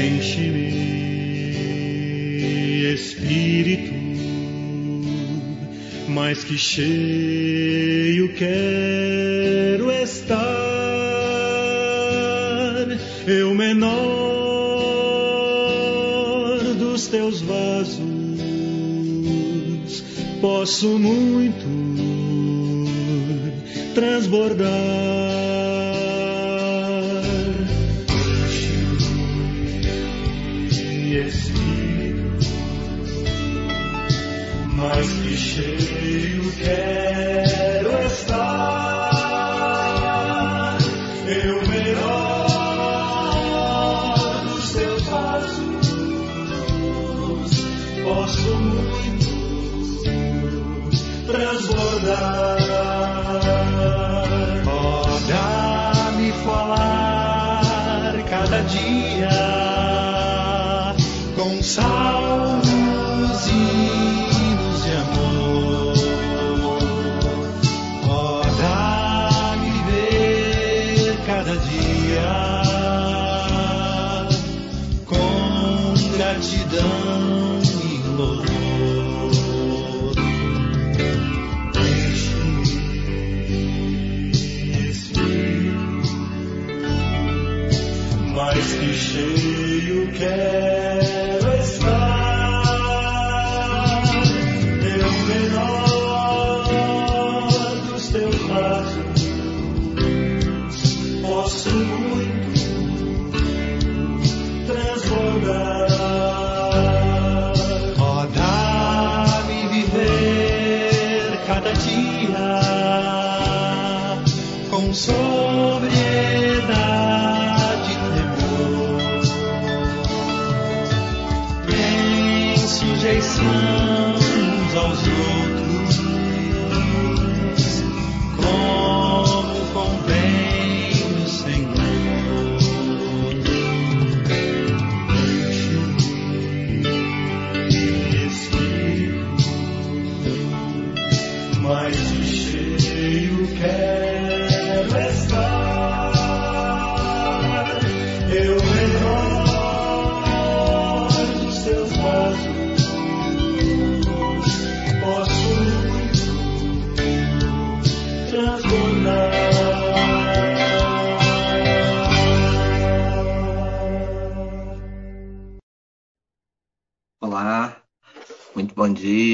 Enche-me, Espírito, mais que cheio quero estar. Eu menor dos teus vasos posso muito transbordar. Dia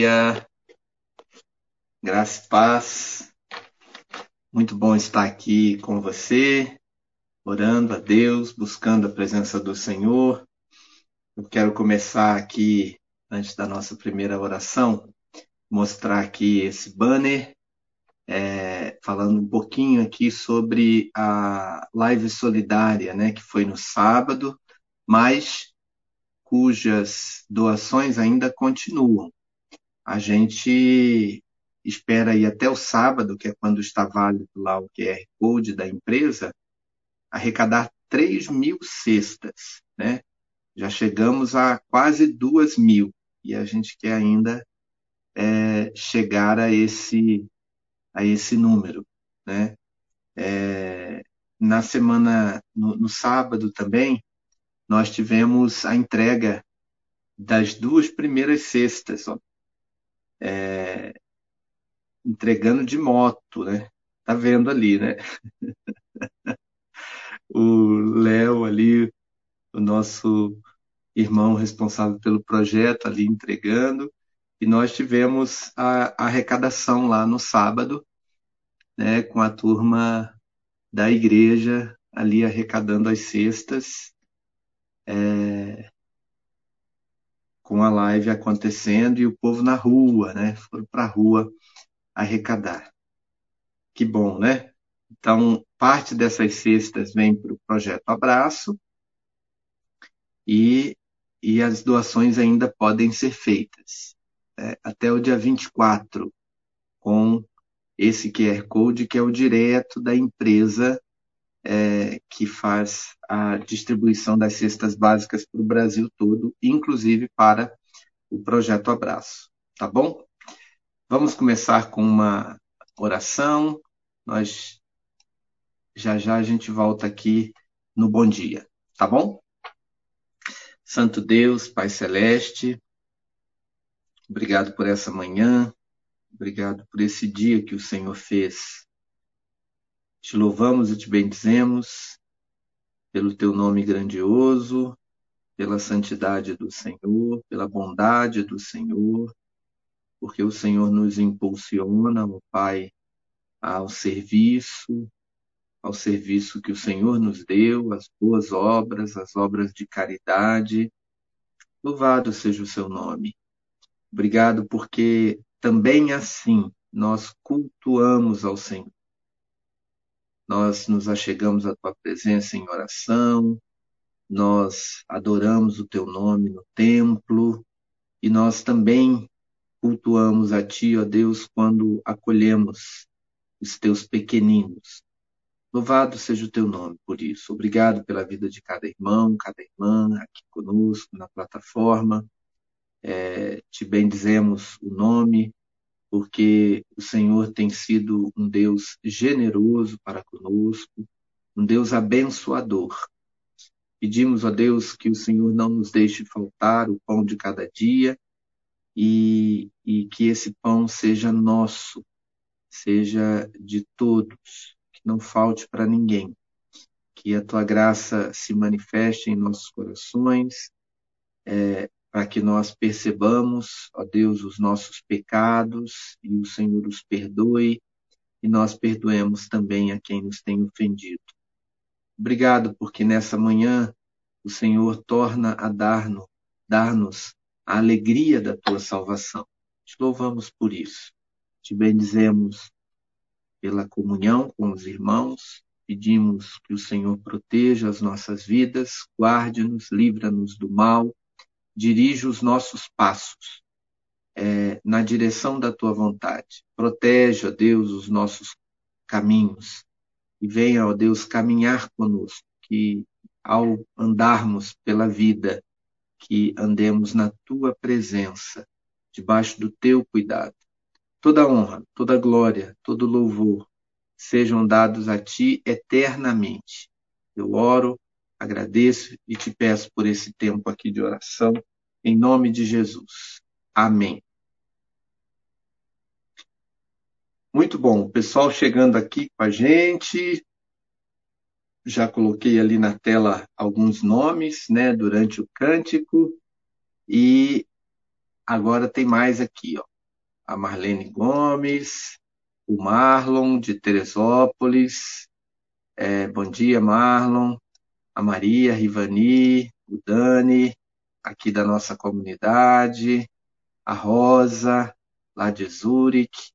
dia, graça e paz. Muito bom estar aqui com você, orando a Deus, buscando a presença do Senhor. Eu quero começar aqui, antes da nossa primeira oração, mostrar aqui esse banner, é, falando um pouquinho aqui sobre a live solidária, né, que foi no sábado, mas cujas doações ainda continuam a gente espera aí até o sábado, que é quando está válido lá o QR Code da empresa, arrecadar 3 mil cestas, né? Já chegamos a quase 2 mil e a gente quer ainda é, chegar a esse, a esse número, né? É, na semana, no, no sábado também, nós tivemos a entrega das duas primeiras cestas, ó, é, entregando de moto, né? Tá vendo ali, né? o Léo ali, o nosso irmão responsável pelo projeto ali entregando, e nós tivemos a, a arrecadação lá no sábado, né, com a turma da igreja ali arrecadando as cestas, é, com a live acontecendo e o povo na rua, né? Foram para a rua arrecadar. Que bom, né? Então, parte dessas cestas vem para o projeto Abraço e, e as doações ainda podem ser feitas é, até o dia 24, com esse QR Code, que é o direto da empresa é, que faz a distribuição das cestas básicas para o Brasil todo, inclusive para o projeto Abraço. Tá bom? Vamos começar com uma oração. Nós já já a gente volta aqui no Bom Dia, tá bom? Santo Deus, Pai Celeste, obrigado por essa manhã, obrigado por esse dia que o Senhor fez. Te louvamos e te bendizemos pelo teu nome grandioso, pela santidade do Senhor, pela bondade do Senhor, porque o Senhor nos impulsiona, o Pai, ao serviço, ao serviço que o Senhor nos deu, as boas obras, as obras de caridade. Louvado seja o seu nome. Obrigado porque também assim nós cultuamos ao Senhor. Nós nos achegamos à tua presença em oração, nós adoramos o teu nome no templo e nós também cultuamos a ti, ó Deus, quando acolhemos os teus pequeninos, Louvado seja o teu nome por isso. Obrigado pela vida de cada irmão, cada irmã aqui conosco na plataforma. É, te bendizemos o nome, porque o Senhor tem sido um Deus generoso para conosco, um Deus abençoador. Pedimos a Deus que o Senhor não nos deixe faltar o pão de cada dia e, e que esse pão seja nosso, seja de todos, não falte para ninguém. Que a tua graça se manifeste em nossos corações, é, para que nós percebamos, ó Deus, os nossos pecados e o Senhor os perdoe e nós perdoemos também a quem nos tem ofendido. Obrigado, porque nessa manhã o Senhor torna a dar-nos dar a alegria da tua salvação. Te louvamos por isso. Te bendizemos pela comunhão com os irmãos. Pedimos que o Senhor proteja as nossas vidas, guarde-nos, livra-nos do mal, dirija os nossos passos é, na direção da tua vontade. Protege, ó Deus, os nossos caminhos e venha, ó Deus, caminhar conosco, que ao andarmos pela vida, que andemos na tua presença, debaixo do teu cuidado. Toda honra, toda glória, todo louvor sejam dados a ti eternamente. Eu oro, agradeço e te peço por esse tempo aqui de oração, em nome de Jesus. Amém. Muito bom, o pessoal chegando aqui com a gente. Já coloquei ali na tela alguns nomes, né, durante o cântico. E agora tem mais aqui, ó a Marlene Gomes, o Marlon de Teresópolis. É, bom dia, Marlon. A Maria, a Rivani, o Dani, aqui da nossa comunidade. A Rosa, lá de Zurich.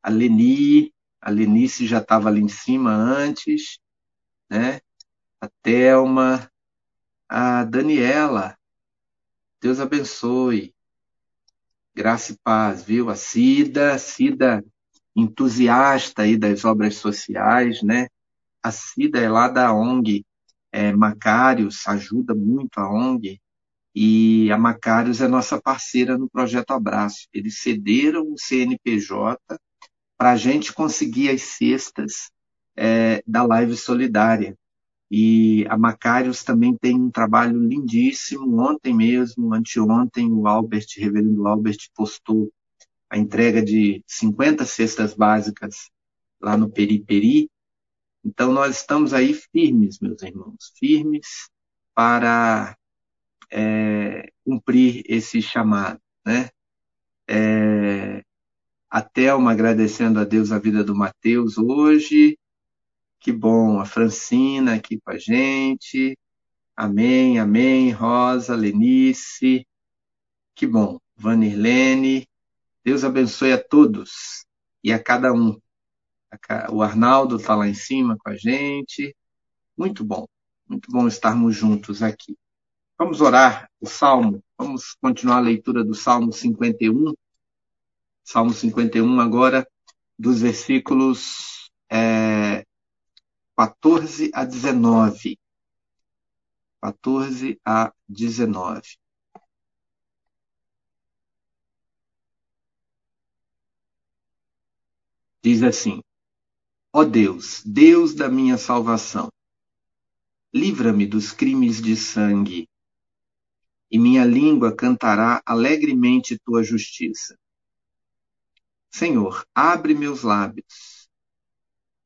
A Leni, a Lenice já estava ali em cima antes, né? A Thelma, a Daniela. Deus abençoe. Graça e paz, viu? A Cida, Cida entusiasta aí das obras sociais, né? A Cida é lá da ONG é, Macários, ajuda muito a ONG, e a Macários é nossa parceira no Projeto Abraço. Eles cederam o CNPJ para a gente conseguir as cestas é, da Live Solidária. E a Macários também tem um trabalho lindíssimo. Ontem mesmo, anteontem, o Albert, reverendo Albert, postou a entrega de 50 cestas básicas lá no Periperi. Então, nós estamos aí firmes, meus irmãos, firmes para é, cumprir esse chamado, né? É, a Thelma agradecendo a Deus a vida do Mateus hoje, que bom, a Francina aqui com a gente. Amém, amém. Rosa, Lenice. Que bom. Vanirlene. Deus abençoe a todos e a cada um. O Arnaldo está lá em cima com a gente. Muito bom. Muito bom estarmos juntos aqui. Vamos orar o Salmo. Vamos continuar a leitura do Salmo 51. Salmo 51 agora, dos versículos é, 14 a 19. 14 a 19. Diz assim: Ó Deus, Deus da minha salvação, livra-me dos crimes de sangue, e minha língua cantará alegremente tua justiça. Senhor, abre meus lábios,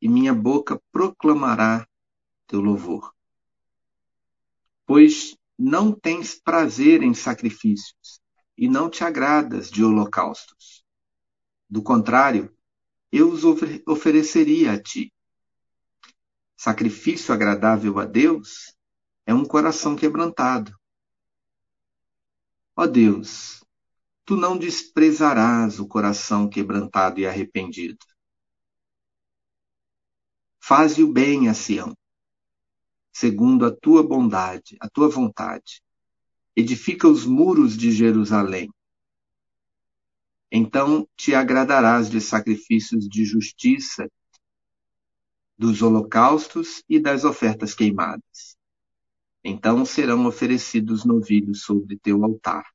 e minha boca proclamará teu louvor. Pois não tens prazer em sacrifícios, e não te agradas de holocaustos. Do contrário, eu os ofereceria a ti. Sacrifício agradável a Deus é um coração quebrantado, Ó Deus, tu não desprezarás o coração quebrantado e arrependido. Faze o bem a Sião, segundo a tua bondade, a tua vontade. Edifica os muros de Jerusalém. Então te agradarás de sacrifícios de justiça, dos holocaustos e das ofertas queimadas. Então serão oferecidos novilhos sobre teu altar.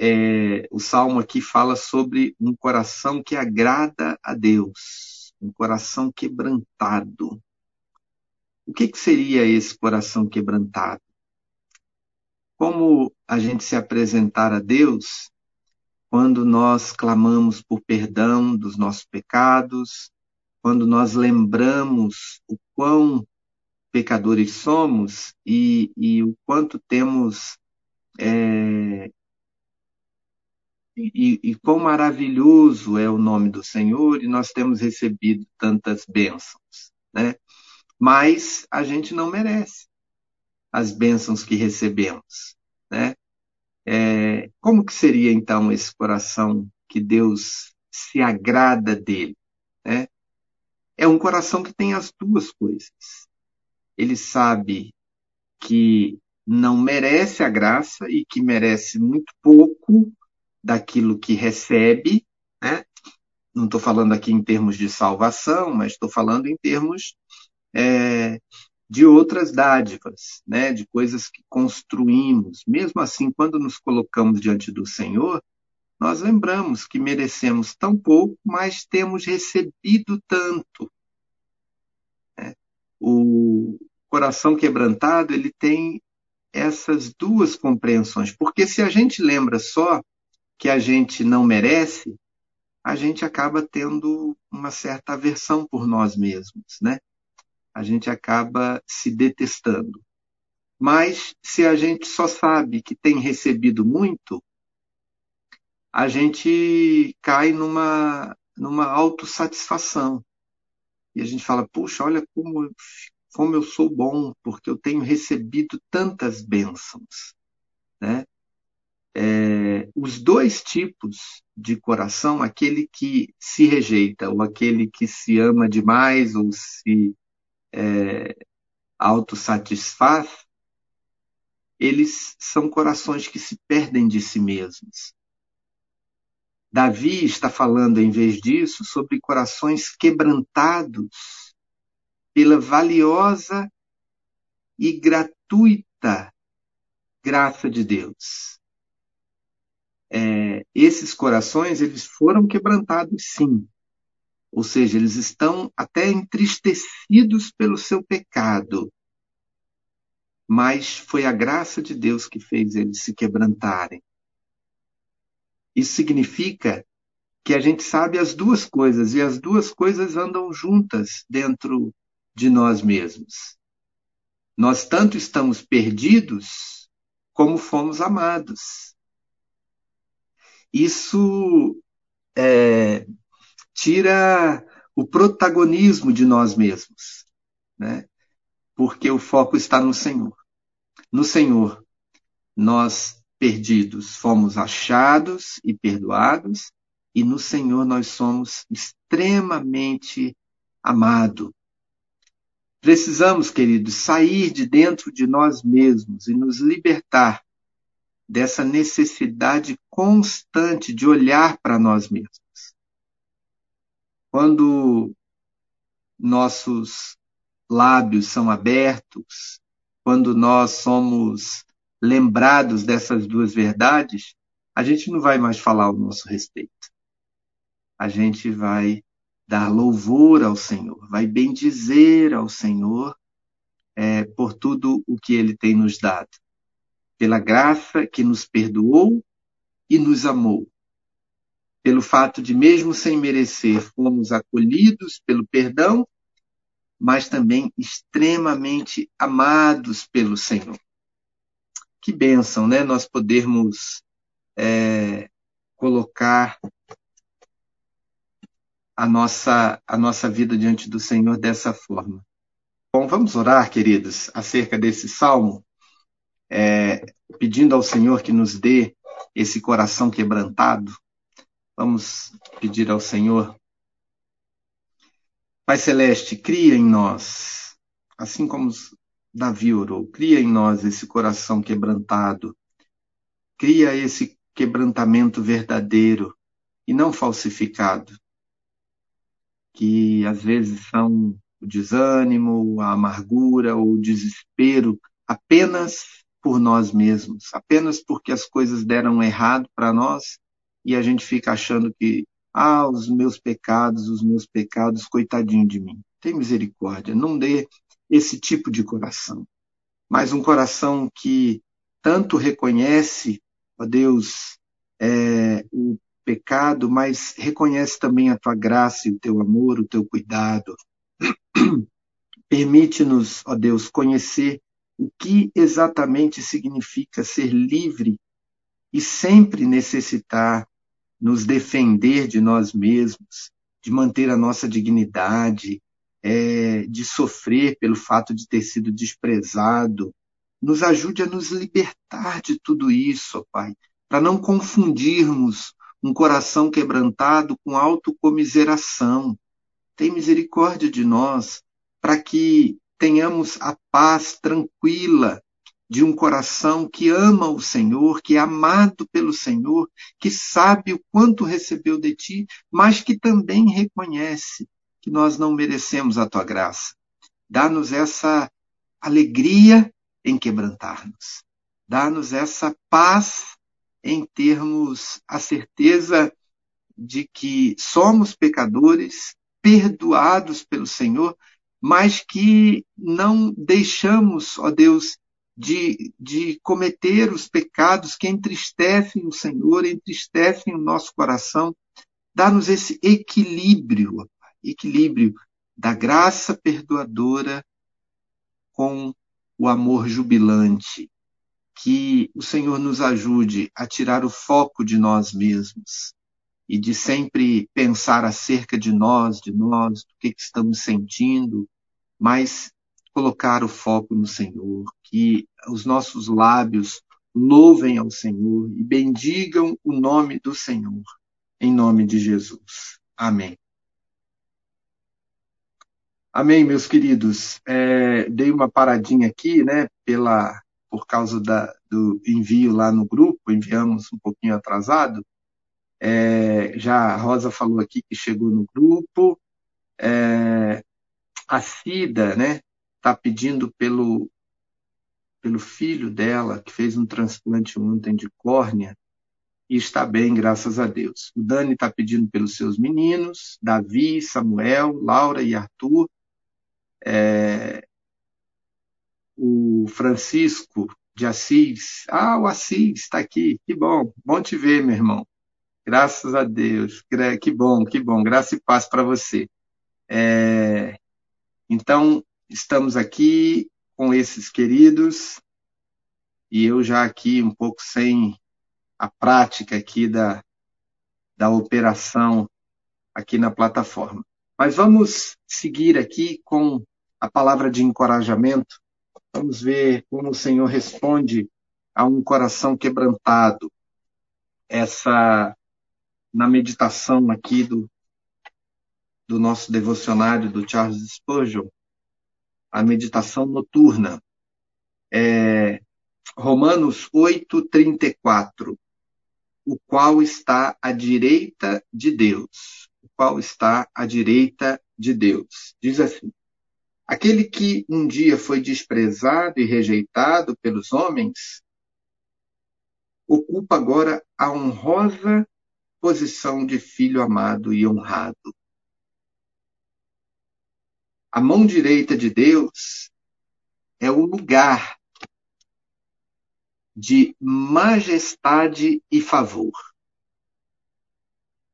É, o salmo aqui fala sobre um coração que agrada a Deus, um coração quebrantado. O que, que seria esse coração quebrantado? Como a gente se apresentar a Deus quando nós clamamos por perdão dos nossos pecados, quando nós lembramos o quão pecadores somos e, e o quanto temos é, e, e quão maravilhoso é o nome do Senhor e nós temos recebido tantas bênçãos, né? Mas a gente não merece as bênçãos que recebemos, né? É, como que seria então esse coração que Deus se agrada dele, né? É um coração que tem as duas coisas ele sabe que não merece a graça e que merece muito pouco daquilo que recebe, né? Não estou falando aqui em termos de salvação, mas estou falando em termos é, de outras dádivas, né? De coisas que construímos. Mesmo assim, quando nos colocamos diante do Senhor, nós lembramos que merecemos tão pouco, mas temos recebido tanto. Né? O, coração quebrantado, ele tem essas duas compreensões. Porque se a gente lembra só que a gente não merece, a gente acaba tendo uma certa aversão por nós mesmos, né? A gente acaba se detestando. Mas se a gente só sabe que tem recebido muito, a gente cai numa, numa autossatisfação. E a gente fala, puxa, olha como como eu sou bom, porque eu tenho recebido tantas bênçãos. Né? É, os dois tipos de coração, aquele que se rejeita, ou aquele que se ama demais, ou se é, autossatisfaz, eles são corações que se perdem de si mesmos. Davi está falando, em vez disso, sobre corações quebrantados pela valiosa e gratuita graça de Deus. É, esses corações eles foram quebrantados, sim. Ou seja, eles estão até entristecidos pelo seu pecado. Mas foi a graça de Deus que fez eles se quebrantarem. Isso significa que a gente sabe as duas coisas, e as duas coisas andam juntas dentro de nós mesmos. Nós tanto estamos perdidos como fomos amados. Isso é, tira o protagonismo de nós mesmos, né? porque o foco está no Senhor. No Senhor, nós perdidos fomos achados e perdoados, e no Senhor nós somos extremamente amados. Precisamos, queridos, sair de dentro de nós mesmos e nos libertar dessa necessidade constante de olhar para nós mesmos. Quando nossos lábios são abertos, quando nós somos lembrados dessas duas verdades, a gente não vai mais falar ao nosso respeito. A gente vai dar louvor ao Senhor, vai bendizer ao Senhor é, por tudo o que Ele tem nos dado, pela graça que nos perdoou e nos amou, pelo fato de, mesmo sem merecer, fomos acolhidos pelo perdão, mas também extremamente amados pelo Senhor. Que bênção, né? Nós podermos é, colocar a nossa, a nossa vida diante do Senhor dessa forma. Bom, vamos orar, queridos, acerca desse salmo, é, pedindo ao Senhor que nos dê esse coração quebrantado. Vamos pedir ao Senhor. Pai Celeste, cria em nós, assim como Davi orou, cria em nós esse coração quebrantado, cria esse quebrantamento verdadeiro e não falsificado que às vezes são o desânimo, a amargura ou o desespero apenas por nós mesmos, apenas porque as coisas deram errado para nós e a gente fica achando que, ah, os meus pecados, os meus pecados, coitadinho de mim. Tem misericórdia, não dê esse tipo de coração, mas um coração que tanto reconhece, ó Deus, é, o pecado, mas reconhece também a tua graça e o teu amor, o teu cuidado. Permite-nos, ó Deus, conhecer o que exatamente significa ser livre e sempre necessitar nos defender de nós mesmos, de manter a nossa dignidade, é, de sofrer pelo fato de ter sido desprezado. Nos ajude a nos libertar de tudo isso, ó Pai, para não confundirmos um coração quebrantado com autocomiseração. Tem misericórdia de nós, para que tenhamos a paz tranquila de um coração que ama o Senhor, que é amado pelo Senhor, que sabe o quanto recebeu de ti, mas que também reconhece que nós não merecemos a tua graça. Dá-nos essa alegria em quebrantar-nos. Dá-nos essa paz em termos a certeza de que somos pecadores, perdoados pelo Senhor, mas que não deixamos, ó Deus, de, de cometer os pecados que entristecem o Senhor, entristecem o nosso coração. Dá-nos esse equilíbrio, equilíbrio da graça perdoadora com o amor jubilante, que o Senhor nos ajude a tirar o foco de nós mesmos e de sempre pensar acerca de nós, de nós, do que, que estamos sentindo, mas colocar o foco no Senhor, que os nossos lábios louvem ao Senhor e bendigam o nome do Senhor, em nome de Jesus. Amém. Amém, meus queridos. É, dei uma paradinha aqui, né, pela por causa da, do envio lá no grupo, enviamos um pouquinho atrasado. É, já a Rosa falou aqui que chegou no grupo. É, a Cida, né, está pedindo pelo, pelo filho dela, que fez um transplante ontem de córnea, e está bem, graças a Deus. O Dani está pedindo pelos seus meninos, Davi, Samuel, Laura e Arthur. É, o Francisco de Assis. Ah, o Assis está aqui. Que bom. Bom te ver, meu irmão. Graças a Deus. Que bom, que bom. Graça e paz para você. É... Então, estamos aqui com esses queridos e eu já aqui um pouco sem a prática aqui da, da operação aqui na plataforma. Mas vamos seguir aqui com a palavra de encorajamento Vamos ver como o Senhor responde a um coração quebrantado. Essa, na meditação aqui do, do nosso devocionário do Charles Spurgeon, a meditação noturna. É, Romanos 8:34, o qual está à direita de Deus, o qual está à direita de Deus. Diz assim: Aquele que um dia foi desprezado e rejeitado pelos homens, ocupa agora a honrosa posição de filho amado e honrado. A mão direita de Deus é o lugar de majestade e favor.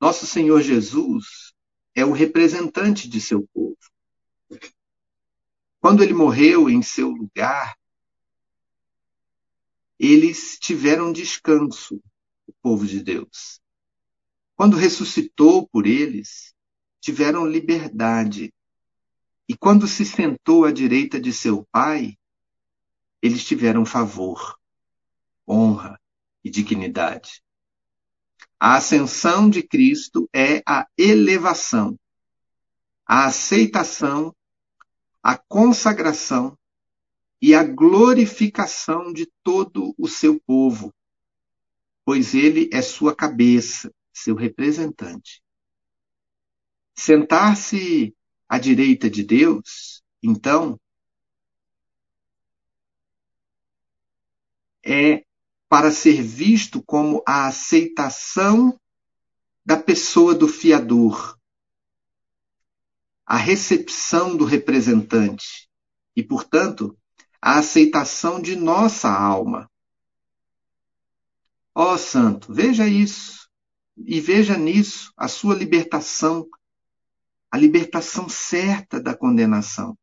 Nosso Senhor Jesus é o representante de seu povo. Quando ele morreu em seu lugar, eles tiveram descanso, o povo de Deus. Quando ressuscitou por eles, tiveram liberdade. E quando se sentou à direita de seu Pai, eles tiveram favor, honra e dignidade. A ascensão de Cristo é a elevação, a aceitação, a consagração e a glorificação de todo o seu povo, pois ele é sua cabeça, seu representante. Sentar-se à direita de Deus, então, é para ser visto como a aceitação da pessoa do fiador, a recepção do representante e, portanto, a aceitação de nossa alma. Ó oh, Santo, veja isso e veja nisso a sua libertação, a libertação certa da condenação.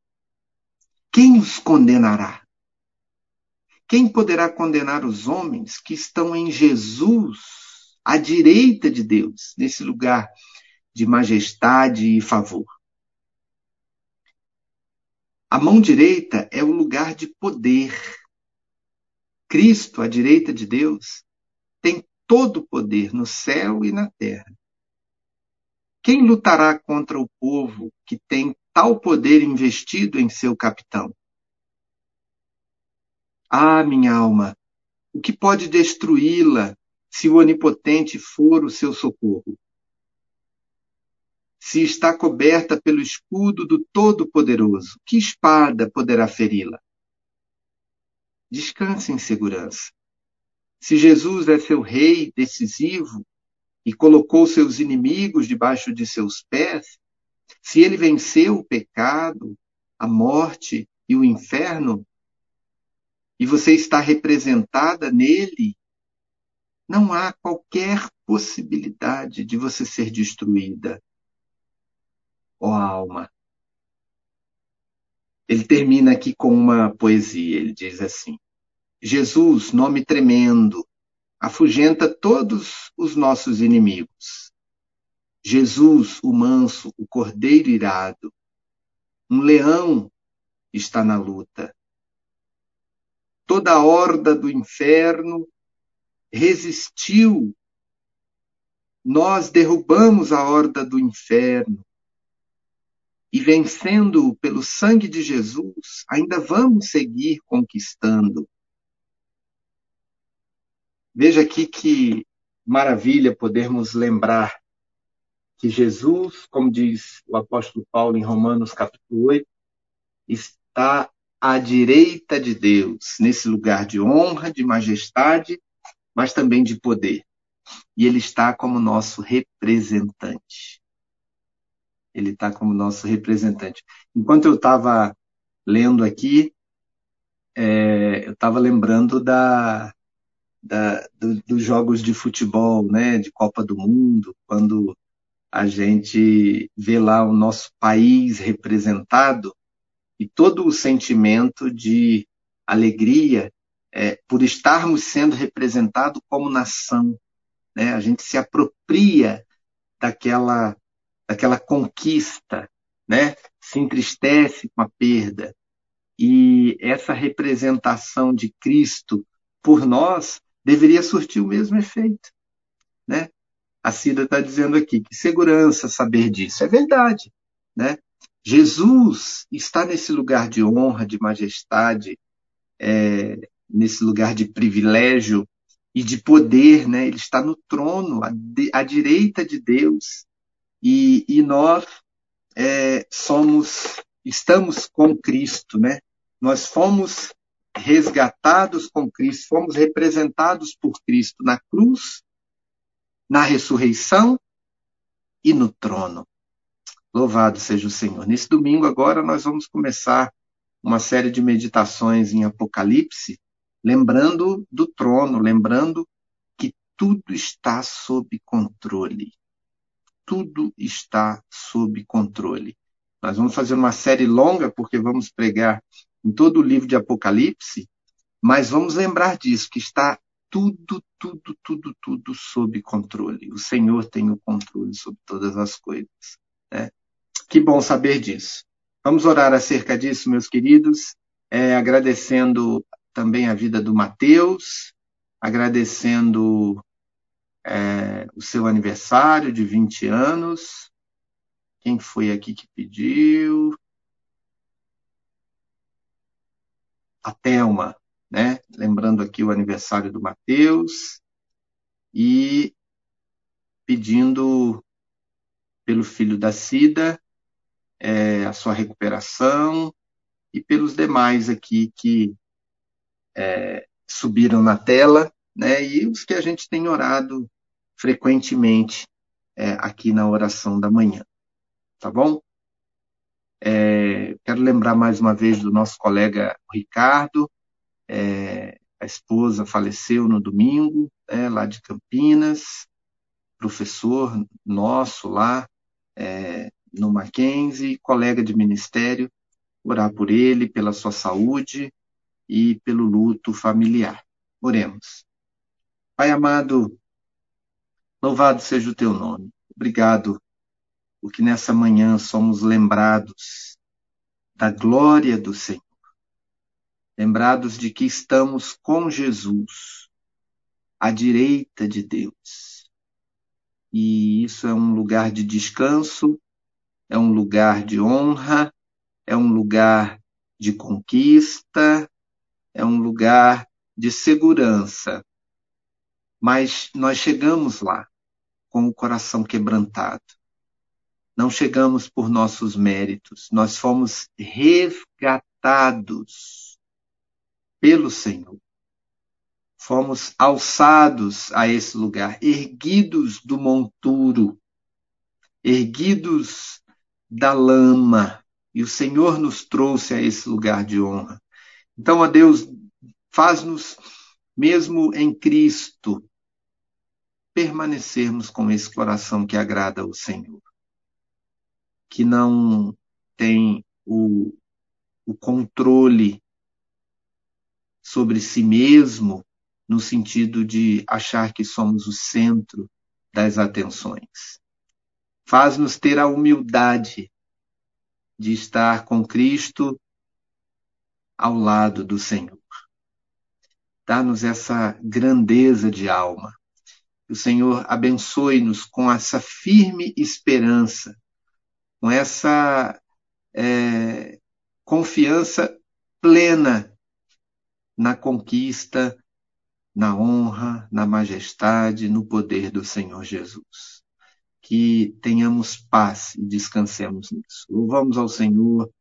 Quem os condenará? Quem poderá condenar os homens que estão em Jesus, à direita de Deus, nesse lugar de majestade e favor? A mão direita é o lugar de poder. Cristo, à direita de Deus, tem todo o poder no céu e na terra. Quem lutará contra o povo que tem tal poder investido em seu capitão? Ah, minha alma, o que pode destruí-la se o Onipotente for o seu socorro? Se está coberta pelo escudo do Todo-Poderoso, que espada poderá feri-la? Descanse em segurança. Se Jesus é seu rei decisivo e colocou seus inimigos debaixo de seus pés, se ele venceu o pecado, a morte e o inferno, e você está representada nele, não há qualquer possibilidade de você ser destruída, ó alma. Ele termina aqui com uma poesia, ele diz assim: Jesus, nome tremendo, afugenta todos os nossos inimigos. Jesus, o manso, o cordeiro irado, um leão está na luta. Toda a horda do inferno resistiu. Nós derrubamos a horda do inferno. E vencendo pelo sangue de Jesus, ainda vamos seguir conquistando. Veja aqui que maravilha podermos lembrar que Jesus, como diz o apóstolo Paulo em Romanos capítulo 8, está à direita de Deus, nesse lugar de honra, de majestade, mas também de poder. E ele está como nosso representante. Ele está como nosso representante. Enquanto eu estava lendo aqui, é, eu estava lembrando da, da, do, dos jogos de futebol, né, de Copa do Mundo, quando a gente vê lá o nosso país representado e todo o sentimento de alegria é, por estarmos sendo representados como nação. Né? A gente se apropria daquela, daquela conquista, né? se entristece com a perda. E essa representação de Cristo por nós deveria surtir o mesmo efeito. Né? A Cida está dizendo aqui que segurança saber disso. É verdade. Né? Jesus está nesse lugar de honra, de majestade, é, nesse lugar de privilégio e de poder. Né? Ele está no trono, à, de, à direita de Deus. E, e nós é, somos, estamos com Cristo. Né? Nós fomos resgatados com Cristo, fomos representados por Cristo na cruz, na ressurreição e no trono. Louvado seja o Senhor. Nesse domingo agora nós vamos começar uma série de meditações em Apocalipse, lembrando do trono, lembrando que tudo está sob controle. Tudo está sob controle. Nós vamos fazer uma série longa, porque vamos pregar em todo o livro de Apocalipse, mas vamos lembrar disso, que está tudo, tudo, tudo, tudo sob controle. O Senhor tem o controle sobre todas as coisas. Né? Que bom saber disso. Vamos orar acerca disso, meus queridos, é, agradecendo também a vida do Mateus, agradecendo é, o seu aniversário de 20 anos. Quem foi aqui que pediu? A Thelma, né? Lembrando aqui o aniversário do Mateus e pedindo pelo filho da Cida é, a sua recuperação e pelos demais aqui que é, subiram na tela, né? E os que a gente tem orado frequentemente é, aqui na oração da manhã, tá bom? Quero lembrar mais uma vez do nosso colega Ricardo, é, a esposa faleceu no domingo, é, lá de Campinas, professor nosso lá é, no Mackenzie, colega de ministério, orar por ele, pela sua saúde e pelo luto familiar. Oremos. Pai amado, louvado seja o teu nome. Obrigado, porque nessa manhã somos lembrados da glória do Senhor lembrados de que estamos com Jesus, à direita de Deus. E isso é um lugar de descanso, é um lugar de honra, é um lugar de conquista, é um lugar de segurança. Mas nós chegamos lá com o coração quebrantado. Não chegamos por nossos méritos, nós fomos resgatados pelo Senhor. Fomos alçados a esse lugar, erguidos do monturo, erguidos da lama, e o Senhor nos trouxe a esse lugar de honra. Então, ó Deus, faz-nos, mesmo em Cristo, permanecermos com esse coração que agrada ao Senhor, que não tem o, o controle sobre si mesmo, no sentido de achar que somos o centro das atenções. Faz-nos ter a humildade de estar com Cristo ao lado do Senhor. Dá-nos essa grandeza de alma. Que o Senhor abençoe-nos com essa firme esperança, com essa é, confiança plena na conquista, na honra, na majestade, no poder do Senhor Jesus. Que tenhamos paz e descansemos nisso. Louvamos ao Senhor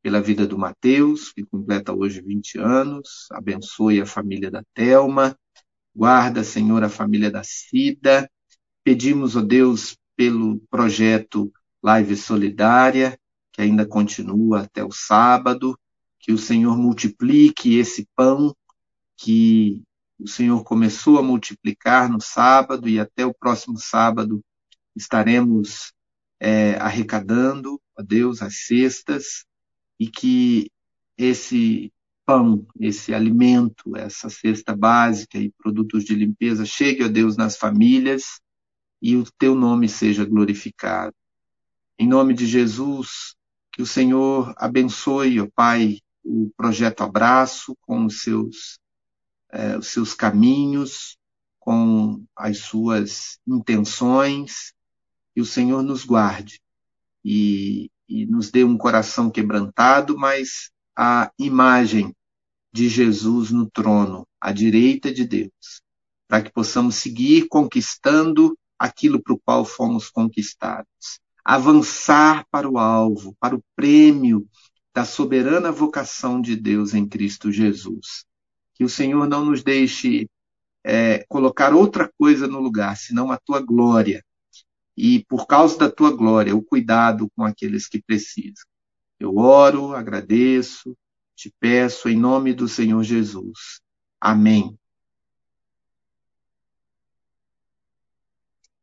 pela vida do Mateus, que completa hoje 20 anos. Abençoe a família da Telma. Guarda, Senhor, a família da Cida. Pedimos, ó Deus, pelo projeto Live Solidária, que ainda continua até o sábado que o Senhor multiplique esse pão que o Senhor começou a multiplicar no sábado e até o próximo sábado estaremos é, arrecadando, a Deus, as cestas e que esse pão, esse alimento, essa cesta básica e produtos de limpeza chegue, a Deus, nas famílias e o teu nome seja glorificado. Em nome de Jesus, que o Senhor abençoe, ó Pai, o projeto Abraço, com os seus, é, os seus caminhos, com as suas intenções, e o Senhor nos guarde e, e nos dê um coração quebrantado, mas a imagem de Jesus no trono, à direita de Deus, para que possamos seguir conquistando aquilo para o qual fomos conquistados, avançar para o alvo, para o prêmio da soberana vocação de Deus em Cristo Jesus. Que o Senhor não nos deixe é, colocar outra coisa no lugar, senão a tua glória. E por causa da tua glória, o cuidado com aqueles que precisam. Eu oro, agradeço te peço em nome do Senhor Jesus. Amém.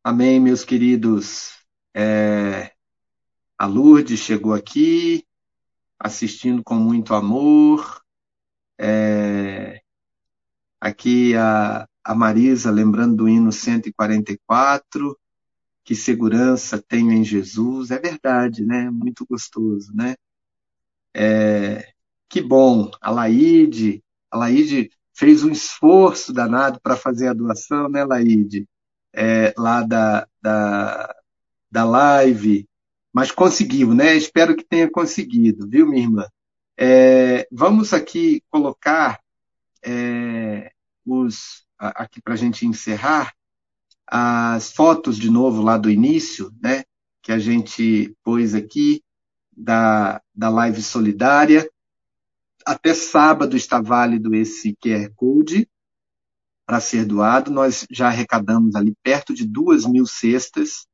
Amém, meus queridos. É, a Lourdes chegou aqui, assistindo com muito amor. É, aqui a, a Marisa, lembrando do hino 144, que segurança tenho em Jesus. É verdade, né? Muito gostoso, né? É, que bom. A Laide, a Laide fez um esforço danado para fazer a doação, né, Laide? É, lá da, da, da live, mas conseguiu, né? Espero que tenha conseguido, viu, minha irmã? É, vamos aqui colocar é, os aqui para a gente encerrar as fotos de novo lá do início, né? Que a gente pôs aqui da, da live solidária. Até sábado está válido esse QR Code para ser doado. Nós já arrecadamos ali perto de duas mil cestas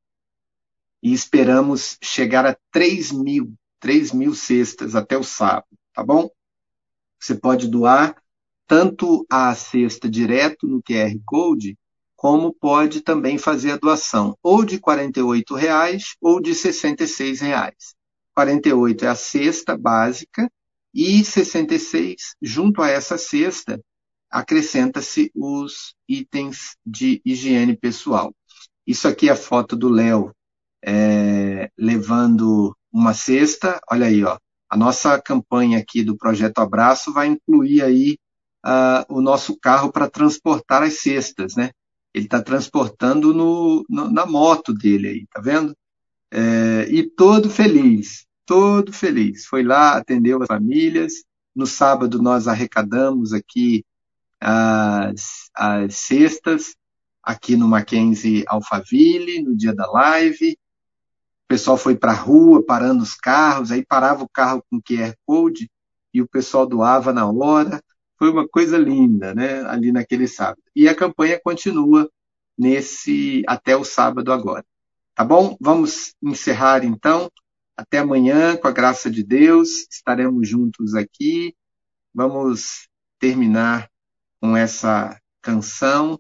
e esperamos chegar a 3 mil, 3 mil cestas até o sábado, tá bom? Você pode doar tanto a cesta direto no QR Code, como pode também fazer a doação ou de R$ 48,00 ou de R$ 66,00. 48 é a cesta básica e 66, junto a essa cesta, acrescenta-se os itens de higiene pessoal. Isso aqui é a foto do Léo é, levando uma cesta. Olha aí, ó. A nossa campanha aqui do Projeto Abraço vai incluir aí uh, o nosso carro para transportar as cestas, né? Ele está transportando no, no, na moto dele aí, tá vendo? É, e todo feliz, todo feliz. Foi lá, atendeu as famílias. No sábado nós arrecadamos aqui as, as cestas, aqui no Mackenzie Alphaville, no dia da live o pessoal foi para a rua, parando os carros, aí parava o carro com QR Code e o pessoal doava na hora. Foi uma coisa linda, né? Ali naquele sábado. E a campanha continua nesse até o sábado agora. Tá bom? Vamos encerrar então. Até amanhã, com a graça de Deus, estaremos juntos aqui. Vamos terminar com essa canção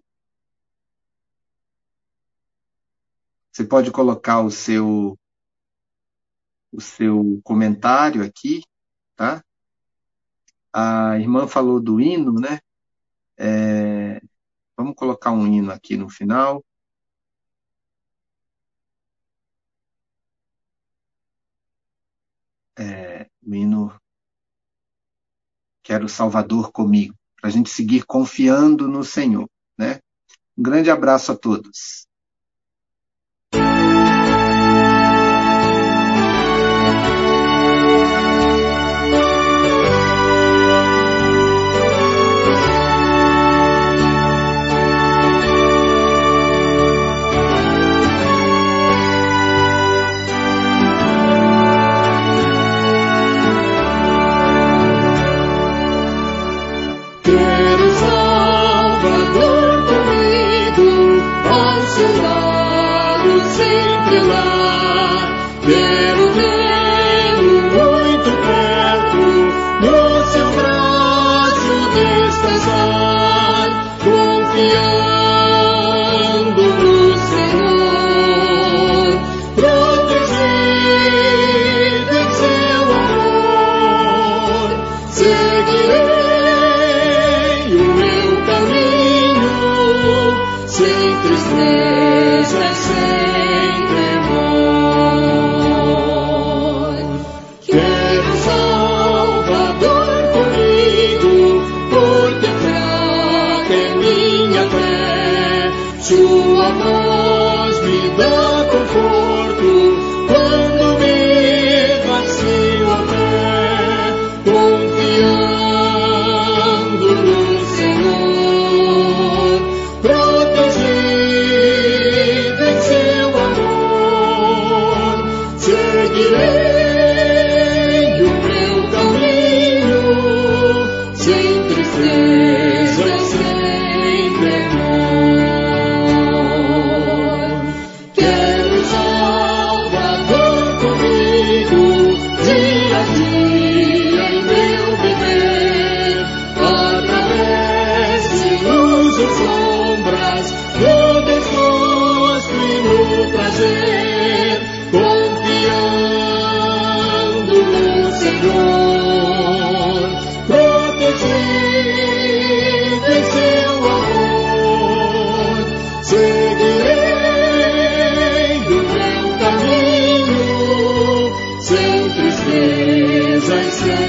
Você pode colocar o seu o seu comentário aqui, tá? A irmã falou do hino, né? É, vamos colocar um hino aqui no final. É, o hino Quero o Salvador comigo, para a gente seguir confiando no Senhor, né? Um grande abraço a todos. Sem tristeza. sin.